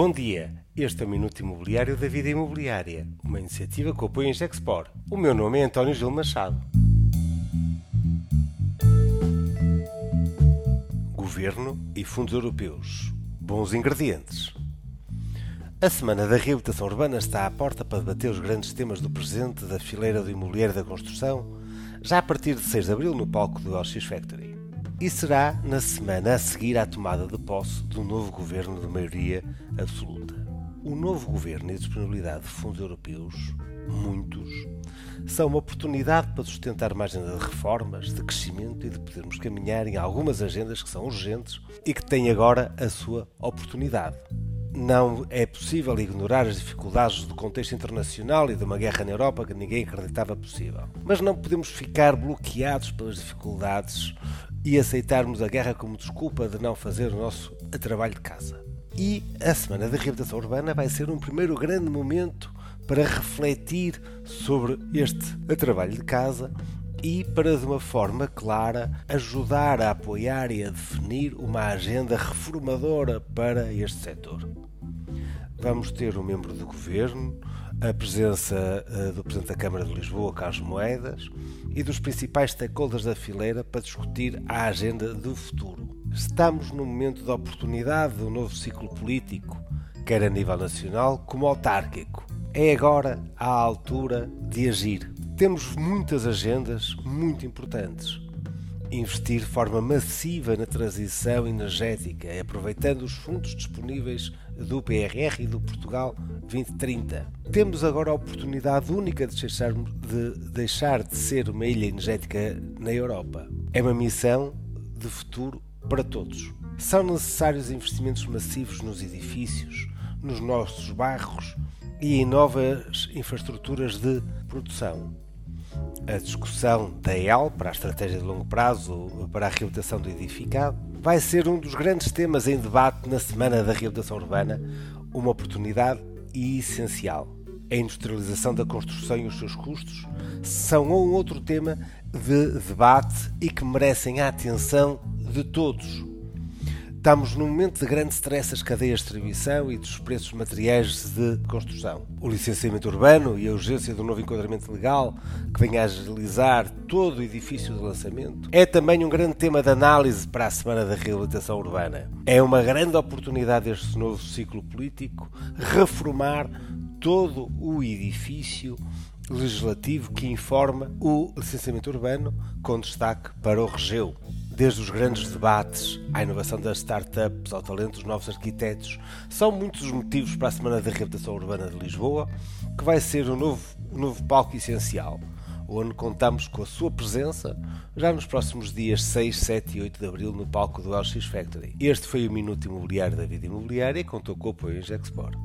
Bom dia, este é o Minuto Imobiliário da Vida Imobiliária, uma iniciativa que apoia a Gexpor. O meu nome é António Gil Machado. Governo e fundos europeus. Bons ingredientes. A Semana da Reabilitação Urbana está à porta para debater os grandes temas do presente da fileira do imobiliário da construção, já a partir de 6 de abril no palco do LX Factory e será na semana a seguir à tomada de posse do novo governo de maioria absoluta. O novo governo e a disponibilidade de fundos europeus, muitos, são uma oportunidade para sustentar uma agenda de reformas, de crescimento e de podermos caminhar em algumas agendas que são urgentes e que têm agora a sua oportunidade. Não é possível ignorar as dificuldades do contexto internacional e de uma guerra na Europa que ninguém acreditava possível. Mas não podemos ficar bloqueados pelas dificuldades e aceitarmos a guerra como desculpa de não fazer o nosso trabalho de casa. E a Semana da Reabilitação Urbana vai ser um primeiro grande momento para refletir sobre este trabalho de casa e para, de uma forma clara, ajudar a apoiar e a definir uma agenda reformadora para este setor. Vamos ter um membro do governo, a presença uh, do Presidente da Câmara de Lisboa, Carlos Moedas, e dos principais stakeholders da fileira para discutir a agenda do futuro. Estamos num momento de oportunidade do novo ciclo político, quer a nível nacional como autárquico. É agora a altura de agir. Temos muitas agendas muito importantes investir de forma massiva na transição energética, aproveitando os fundos disponíveis do PRR e do Portugal 2030. Temos agora a oportunidade única de deixar de, deixar de ser uma ilha energética na Europa. É uma missão de futuro para todos. São necessários investimentos massivos nos edifícios, nos nossos bairros e em novas infraestruturas de produção a discussão da EL para a estratégia de longo prazo para a reabilitação do edificado vai ser um dos grandes temas em debate na Semana da Reabilitação Urbana, uma oportunidade essencial. A industrialização da construção e os seus custos são um outro tema de debate e que merecem a atenção de todos. Estamos num momento de grande stress das cadeias de distribuição e dos preços materiais de construção. O licenciamento urbano e a urgência do novo enquadramento legal, que vem a agilizar todo o edifício de lançamento, é também um grande tema de análise para a Semana da Reabilitação Urbana. É uma grande oportunidade deste novo ciclo político reformar todo o edifício legislativo que informa o licenciamento urbano, com destaque para o Regeu desde os grandes debates à inovação das startups, ao talento dos novos arquitetos, são muitos os motivos para a Semana da Reabilitação Urbana de Lisboa, que vai ser um novo, um novo palco essencial, onde contamos com a sua presença já nos próximos dias 6, 7 e 8 de abril no palco do LX Factory. Este foi o Minuto Imobiliário da Vida Imobiliária e contou com o apoio Gexport.